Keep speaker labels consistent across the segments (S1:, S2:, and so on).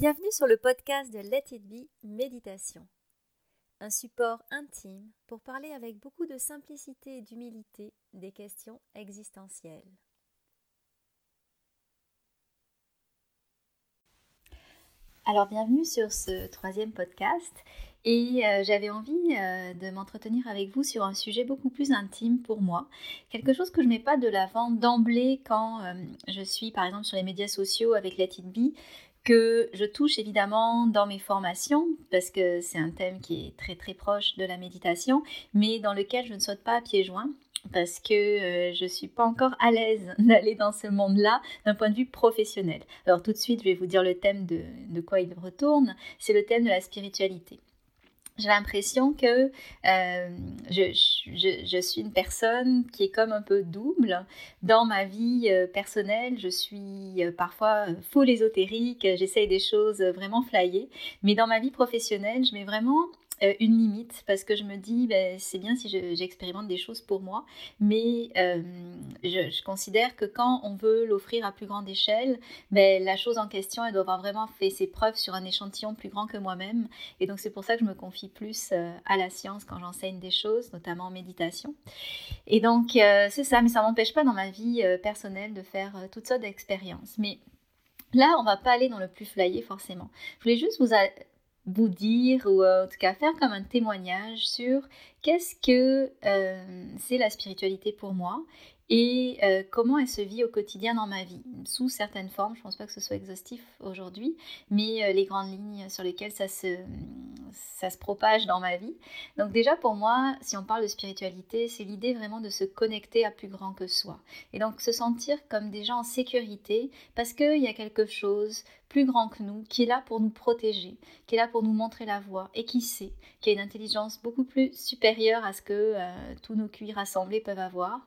S1: Bienvenue sur le podcast de Let It Be Méditation, un support intime pour parler avec beaucoup de simplicité et d'humilité des questions existentielles. Alors bienvenue sur ce troisième podcast et euh, j'avais envie euh, de m'entretenir avec vous sur un sujet beaucoup plus intime pour moi, quelque chose que je ne mets pas de l'avant d'emblée quand euh, je suis par exemple sur les médias sociaux avec Let It Be, que je touche évidemment dans mes formations, parce que c'est un thème qui est très très proche de la méditation, mais dans lequel je ne saute pas à pieds joints parce que euh, je ne suis pas encore à l'aise d'aller dans ce monde-là d'un point de vue professionnel. Alors tout de suite, je vais vous dire le thème de, de quoi il retourne, c'est le thème de la spiritualité j'ai l'impression que euh, je, suis une personne qui est comme un peu double. Dans ma vie euh, personnelle, je suis euh, parfois full ésotérique, j'essaye des choses vraiment flyées, mais dans ma vie professionnelle, je mets vraiment euh, une limite parce que je me dis, ben, c'est bien si j'expérimente des choses pour moi, mais euh, je, considère que quand on veut l'offrir à plus grande échelle, ben, la chose en question, elle doit avoir vraiment fait ses preuves sur un échantillon plus grand que moi-même. Et donc c'est pour ça que je me confie plus euh, à la science quand j'enseigne des choses, notamment en méditation. Et donc c'est ça, mais ça m'empêche pas dans ma vie personnelle de faire toutes sortes d'expériences. Mais Là, on va pas aller dans le plus flyé forcément. Je voulais juste vous, vous dire ou en tout cas faire comme un témoignage sur qu'est-ce que euh, c'est la spiritualité pour moi et euh, comment elle se vit au quotidien dans ma vie, sous certaines formes. Je ne pense pas que ce soit exhaustif aujourd'hui, mais euh, les grandes lignes sur lesquelles ça se, ça se propage dans ma vie. Donc déjà pour moi, si on parle de spiritualité, c'est l'idée vraiment de se connecter à plus grand que soi. Et donc se sentir comme gens en sécurité parce qu'il y a quelque chose plus grand que nous, qui est là pour nous protéger, qui est là pour nous montrer la voie et qui sait, qui a une intelligence beaucoup plus supérieure à ce que euh, tous nos cuirs rassemblés peuvent avoir.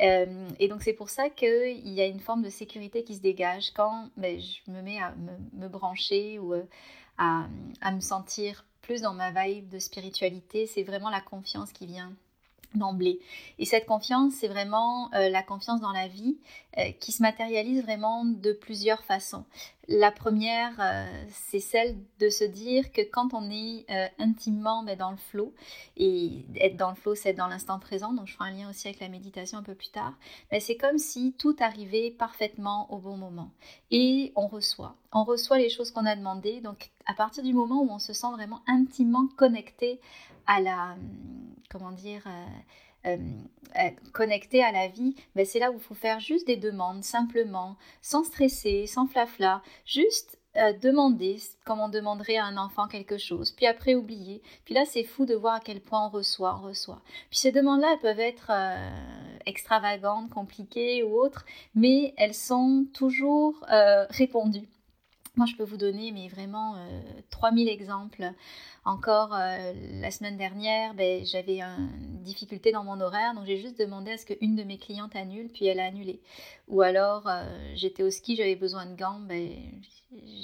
S1: Euh, et donc c'est pour ça qu'il y a une forme de sécurité qui se dégage quand ben, je me mets à me, brancher ou euh, à, à, me sentir plus dans ma vibe de spiritualité. C'est vraiment la confiance qui vient d'emblée. Et cette confiance, c'est vraiment euh, la confiance dans la vie euh, qui se matérialise vraiment de plusieurs façons. La première, euh, c'est celle de se dire que quand on est intimement ben, dans le flow, et être dans le flow, c'est être dans l'instant présent, donc je ferai un lien aussi avec la méditation un peu plus tard, ben, c'est comme si tout arrivait parfaitement au bon moment. Et on reçoit. On reçoit les choses qu'on a demandées. Donc à partir du moment où on se sent vraiment intimement connecté à la, comment dire, euh, euh, euh, connecté à la vie, ben c'est là où il faut faire juste des demandes, simplement, sans stresser, sans flafla, juste demander comme on demanderait à un enfant quelque chose, puis après oublier. Puis là, c'est fou de voir à quel point on reçoit, on reçoit. Puis ces demandes-là, elles peuvent être extravagantes, compliquées ou autres, mais elles sont toujours répondues. Moi, je peux vous donner, mais vraiment, 3000 exemples encore euh, la semaine dernière, ben, j'avais une difficulté dans mon horaire, donc j'ai juste demandé à ce qu'une de mes clientes annule, puis elle a annulé. Ou alors, euh, j'étais au ski, j'avais besoin de gants, ben,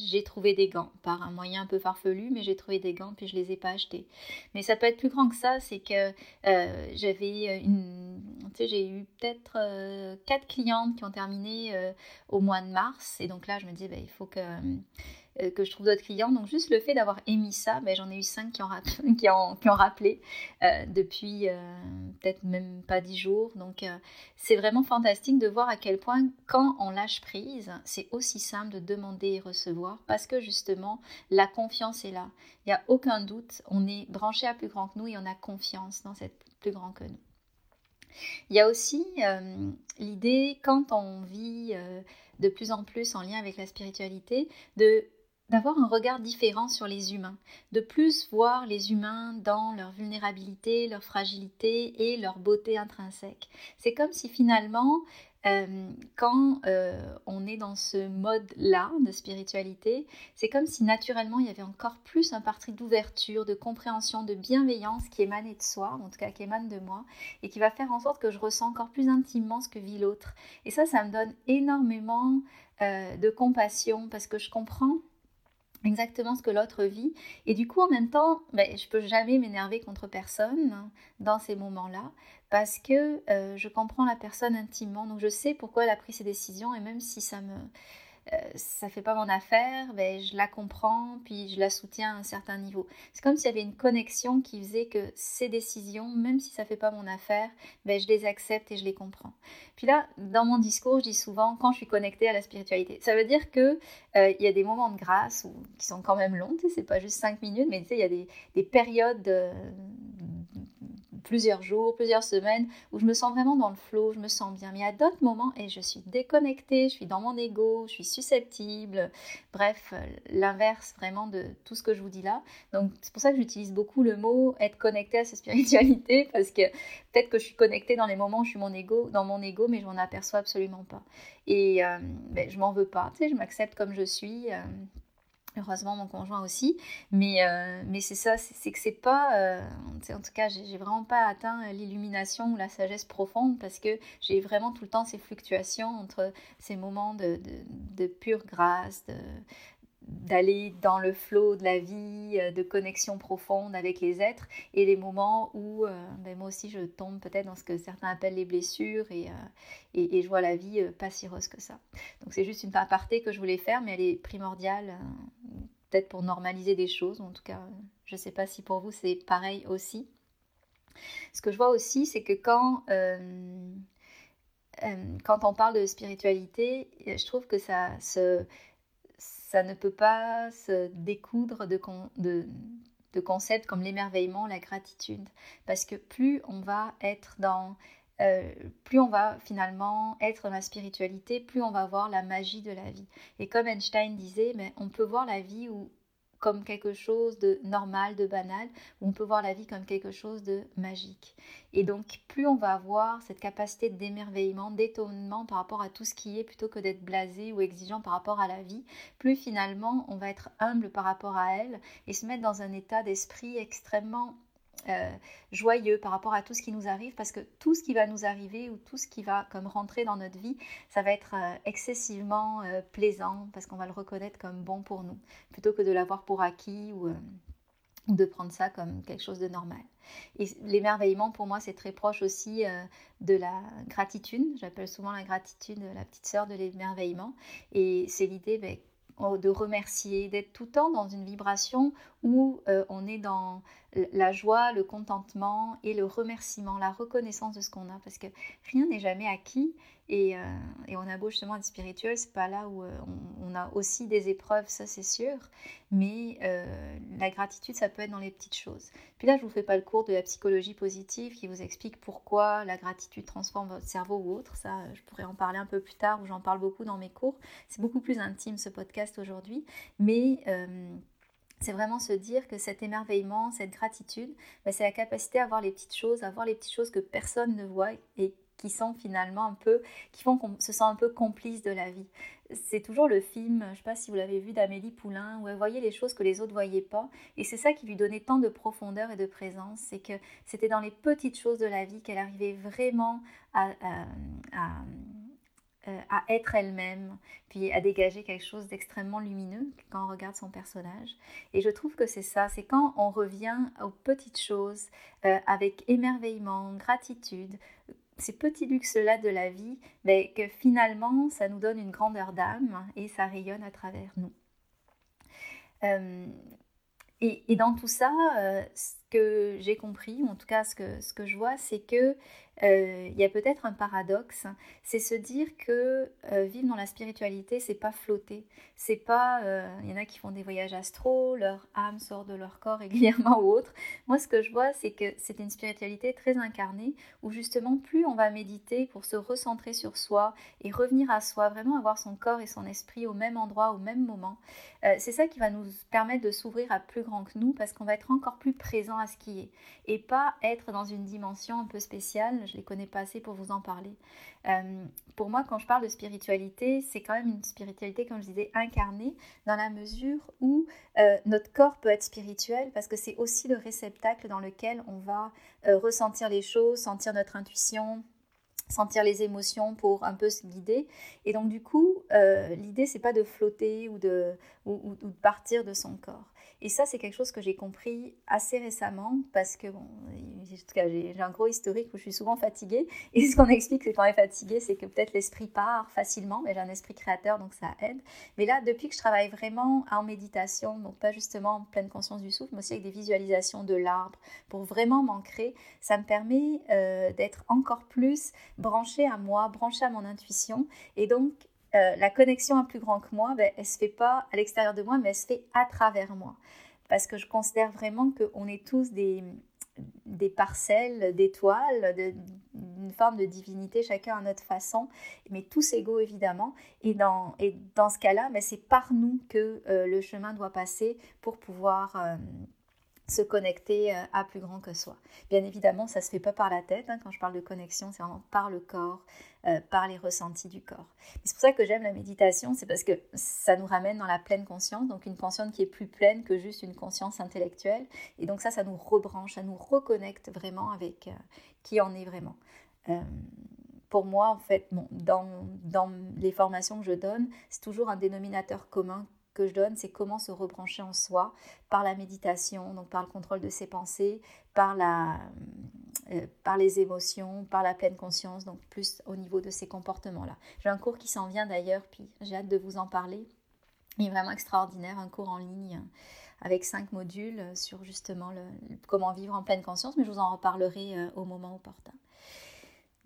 S1: j'ai trouvé des gants par un moyen un peu farfelu, mais j'ai trouvé des gants, puis je les ai pas achetés. Mais ça peut être plus grand que ça, c'est que euh, j'avais une... Tu sais, j'ai eu peut-être quatre clientes qui ont terminé au mois de mars, et donc là, je me dis, ben, il faut que euh, que je trouve d'autres clients. Donc juste le fait d'avoir émis ça, ben, j'en ai eu cinq qui ont, qui ont, qui ont rappelé euh, depuis euh, peut-être même pas dix jours. Donc c'est vraiment fantastique de voir à quel point quand on lâche prise, c'est aussi simple de demander et recevoir parce que justement la confiance est là. Il n'y a aucun doute, on est branché à plus grand que nous et on a confiance dans cette plus grand que nous. Il y a aussi l'idée, quand on vit de plus en plus en lien avec la spiritualité, de d'avoir un regard différent sur les humains, de plus voir les humains dans leur vulnérabilité, leur fragilité et leur beauté intrinsèque. C'est comme si finalement, euh, quand euh, on est dans ce mode-là de spiritualité, c'est comme si naturellement il y avait encore plus un parti d'ouverture, de compréhension, de bienveillance qui émanait de soi, en tout cas qui émane de moi, et qui va faire en sorte que je ressens encore plus intimement ce que vit l'autre. Et ça, ça me donne énormément euh, de compassion parce que je comprends exactement ce que l'autre vit. Et du coup, en même temps, ben, je peux jamais m'énerver contre personne dans ces moments-là parce que euh, je comprends la personne intimement. Donc, je sais pourquoi elle a pris ses décisions et même si ça me euh, ça fait pas mon affaire, ben, je la comprends, puis je la soutiens à un certain niveau. C'est comme s'il y avait une connexion qui faisait que ces décisions, même si ça fait pas mon affaire, ben, je les accepte et je les comprends. Puis là, dans mon discours, je dis souvent quand je suis connectée à la spiritualité. Ça veut dire que euh, il y a des moments de grâce qui sont quand même longs, c'est pas juste cinq minutes, mais il y a des, des périodes de, plusieurs jours, plusieurs semaines, où je me sens vraiment dans le flow, je me sens bien. Mais a d'autres moments et je suis déconnectée, je suis dans mon ego, je suis susceptible. Bref, euh, l'inverse vraiment de tout ce que je vous dis là. Donc c'est pour ça que j'utilise beaucoup le mot être connecté à sa spiritualité parce que peut-être que je suis connectée dans les moments où je suis mon ego, dans mon ego, mais je m'en aperçois absolument pas. Et euh, ben, je m'en veux pas, tu sais, je m'accepte comme je suis. Euh, Heureusement, mon conjoint aussi. Mais, euh, mais c'est ça, c'est que c'est pas. Euh, en tout cas, j'ai vraiment pas atteint l'illumination ou la sagesse profonde parce que j'ai vraiment tout le temps ces fluctuations entre ces moments de, de, de pure grâce, de, d'aller dans le flot de la vie, euh, de connexion profonde avec les êtres, et les moments où euh, ben moi aussi je tombe peut-être dans ce que certains appellent les blessures, et, euh, et, je vois la vie pas si rose que ça. Donc c'est juste une aparté que je voulais faire, mais elle est primordiale, peut-être pour normaliser des choses, en tout cas je ne sais pas si pour vous c'est pareil aussi. Ce que je vois aussi, c'est que quand... quand on parle de spiritualité, je trouve que ça se, ça ne peut pas se découdre de, concepts comme l'émerveillement, la gratitude. Parce que plus on va être dans... Euh, plus on va finalement être dans la spiritualité, plus on va voir la magie de la vie. Et comme Einstein disait, mais on peut voir la vie où comme quelque chose de normal, de banal, on peut voir la vie comme quelque chose de magique. Et donc, plus on va avoir cette capacité d'émerveillement, d'étonnement par rapport à tout ce qui est, plutôt que d'être blasé ou exigeant par rapport à la vie, plus finalement on va être humble par rapport à elle et se mettre dans un état d'esprit extrêmement euh, joyeux par rapport à tout ce qui nous arrive, parce que tout ce qui va nous arriver ou tout ce qui va comme rentrer dans notre vie, ça va être euh, excessivement euh, plaisant, parce qu'on va le reconnaître comme bon pour nous, plutôt que de l'avoir pour acquis ou, de prendre ça comme quelque chose de normal. Et l'émerveillement, pour moi, c'est très proche aussi de la gratitude. J'appelle souvent la gratitude la petite sœur de l'émerveillement. Et c'est l'idée ben, de remercier, d'être tout le temps dans une vibration où euh, on est dans la joie, le contentement et le remerciement, la reconnaissance de ce qu'on a, parce que rien n'est jamais acquis et, euh, on a beau justement être spirituel, c'est pas là où euh, on, a aussi des épreuves, ça c'est sûr, mais la gratitude, ça peut être dans les petites choses. Puis là, je vous fais pas le cours de la psychologie positive qui vous explique pourquoi la gratitude transforme votre cerveau ou autre. Ça, je pourrais en parler un peu plus tard, où j'en parle beaucoup dans mes cours. C'est beaucoup plus intime ce podcast aujourd'hui, mais c'est vraiment se dire que cet émerveillement, cette gratitude, bah, c'est la capacité à voir les petites choses, à voir les petites choses que personne ne voit et qui sont finalement un peu, qui font qu'on se sent un peu complice de la vie. C'est toujours le film, je ne sais pas si vous l'avez vu, d'Amélie Poulain, où elle voyait les choses que les autres ne voyaient pas. Et c'est ça qui lui donnait tant de profondeur et de présence, c'est que c'était dans les petites choses de la vie qu'elle arrivait vraiment à à être elle-même, puis à dégager quelque chose d'extrêmement lumineux quand on regarde son personnage. Et je trouve que c'est ça, c'est quand on revient aux petites choses euh, avec émerveillement, gratitude, ces petits luxes-là de la vie, ben, que finalement ça nous donne une grandeur d'âme et ça rayonne à travers nous. Euh, et, dans tout ça, que j'ai compris, ou en tout cas ce que, ce que je vois, c'est que euh, il y a peut-être un paradoxe, c'est se dire que euh, vivre dans la spiritualité, c'est pas flotter, c'est pas, euh, il y en a qui font des voyages astro, leur âme sort de leur corps régulièrement ou autre. Moi, ce que je vois, c'est que c'est une spiritualité très incarnée, où justement, plus on va méditer pour se recentrer sur soi et revenir à soi, vraiment avoir son corps et son esprit au même endroit, au même moment, c'est ça qui va nous permettre de s'ouvrir à plus grand que nous, parce qu'on va être encore plus présent à est, et pas être dans une dimension un peu spéciale je les connais pas assez pour vous en parler. Euh, pour moi, quand je parle de spiritualité, c'est quand même une spiritualité, comme je disais, incarnée, dans la mesure où euh, notre corps peut être spirituel, parce que c'est aussi le réceptacle dans lequel on va euh, ressentir les choses, sentir notre intuition, sentir les émotions pour un peu se guider. Et donc du coup, euh, l'idée, c'est pas de flotter ou, de partir de son corps. Et ça, c'est quelque chose que j'ai compris assez récemment parce que, bon, j'ai un gros historique où je suis souvent fatiguée. Et ce qu'on explique, c'est quand on est fatigué, c'est que peut-être l'esprit part facilement, mais j'ai un esprit créateur, donc ça aide. Mais là, depuis que je travaille vraiment en méditation, donc pas justement en pleine conscience du souffle, mais aussi avec des visualisations de l'arbre, pour vraiment m'ancrer, ça me permet euh, d'être encore plus branché à moi, branché à mon intuition. Et donc, euh, la connexion à plus grand que moi, ben, elle se fait pas à l'extérieur de moi, mais elle se fait à travers moi. Parce que je considère vraiment qu'on est tous des, des parcelles d'étoiles, d'une forme de divinité, chacun à notre façon, mais tous égaux évidemment. Et dans, et dans ce cas-là, ben, c'est par nous que euh, le chemin doit passer pour pouvoir... Euh, se connecter euh, à plus grand que soi. Bien évidemment, ça ne se fait pas par la tête. Hein. Quand je parle de connexion, c'est vraiment par le corps, euh, par les ressentis du corps. C'est pour ça que j'aime la méditation, c'est parce que ça nous ramène dans la pleine conscience, donc une conscience qui est plus pleine que juste une conscience intellectuelle. Et donc ça, ça nous rebranche, ça nous reconnecte vraiment avec euh, qui on est vraiment. pour moi, en fait, dans, dans les formations que je donne, c'est toujours un dénominateur commun que je donne, c'est comment se rebrancher en soi par la méditation, donc par le contrôle de ses pensées, par, la, euh, par les émotions, par la pleine conscience, donc plus au niveau de ces comportements-là. J'ai un cours qui s'en vient d'ailleurs, puis j'ai hâte de vous en parler. Il est vraiment extraordinaire, un cours en ligne avec cinq modules sur justement le, comment vivre en pleine conscience, mais je vous en reparlerai euh, au moment opportun.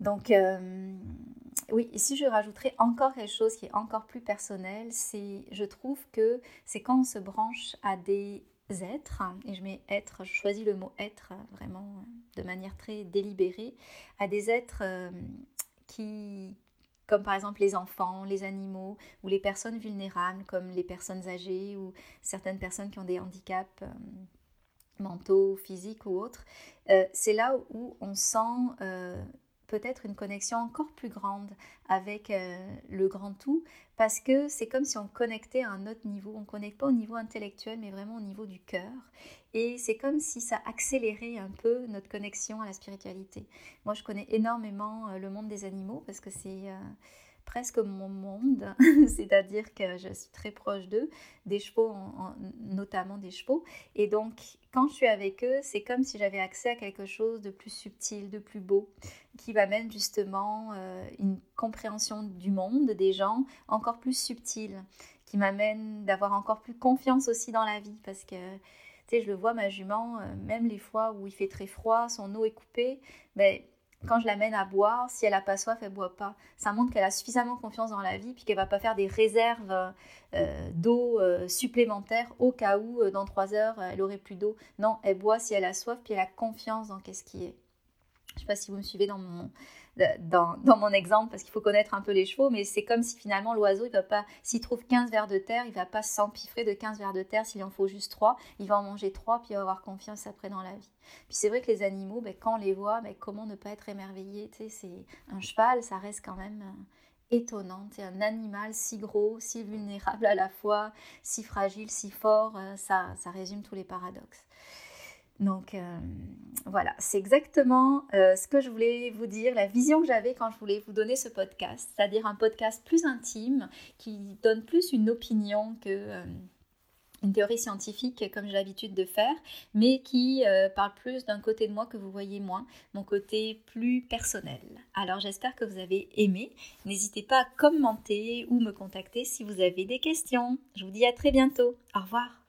S1: Donc, euh, oui, ici je rajouterais encore quelque chose qui est encore plus personnel, c'est, je trouve que c'est quand on se branche à des êtres, et je mets être, je choisis le mot être vraiment de manière très délibérée, à des êtres euh, qui, comme par exemple les enfants, les animaux, ou les personnes vulnérables, comme les personnes âgées, ou certaines personnes qui ont des handicaps euh, mentaux, physiques ou autres, euh, c'est là où on sent peut-être une connexion encore plus grande avec euh, le grand tout, parce que c'est comme si on connectait à un autre niveau. On ne connecte pas au niveau intellectuel, mais vraiment au niveau du cœur. Et c'est comme si ça accélérait un peu notre connexion à la spiritualité. Moi, je connais énormément euh, le monde des animaux, parce que c'est... Euh, presque mon monde, c'est-à-dire que je suis très proche d'eux, des chevaux, notamment des chevaux. Et donc, quand je suis avec eux, c'est comme si j'avais accès à quelque chose de plus subtil, de plus beau, qui m'amène justement euh, une compréhension du monde, des gens, encore plus subtile, qui m'amène d'avoir encore plus confiance aussi dans la vie, parce que tu sais, je le vois, ma jument, euh, même les fois où il fait très froid, son eau est coupée, ben, quand je l'amène à boire, si elle n'a pas soif, elle ne boit pas. Ça montre qu'elle a suffisamment confiance dans la vie, puis qu'elle va pas faire des réserves euh, d'eau euh, supplémentaires au cas où euh, dans trois heures elle aurait plus d'eau. Non, elle boit si elle a soif, puis elle a confiance dans qu'est-ce qui est. Je ne sais pas si vous me suivez dans mon, dans, mon exemple, parce qu'il faut connaître un peu les chevaux, mais c'est comme si finalement l'oiseau, il va pas, s'il trouve 15 vers de terre, il va pas s'empiffrer de 15 vers de terre s'il en faut juste 3, il va en manger 3, puis il va avoir confiance après dans la vie. Puis c'est vrai que les animaux, ben, quand on les voit, ben, comment ne pas être émerveillé? C'est un cheval, ça reste quand même euh, étonnant. Un animal si gros, si vulnérable à la fois, si fragile, si fort, euh, ça, ça résume tous les paradoxes. Donc euh, voilà, c'est exactement euh, ce que je voulais vous dire, la vision que j'avais quand je voulais vous donner ce podcast, c'est-à-dire un podcast plus intime qui donne plus une opinion que euh, une théorie scientifique comme j'ai l'habitude de faire, mais qui parle plus d'un côté de moi que vous voyez moins, mon côté plus personnel. Alors j'espère que vous avez aimé. N'hésitez pas à commenter ou me contacter si vous avez des questions. Je vous dis à très bientôt. Au revoir.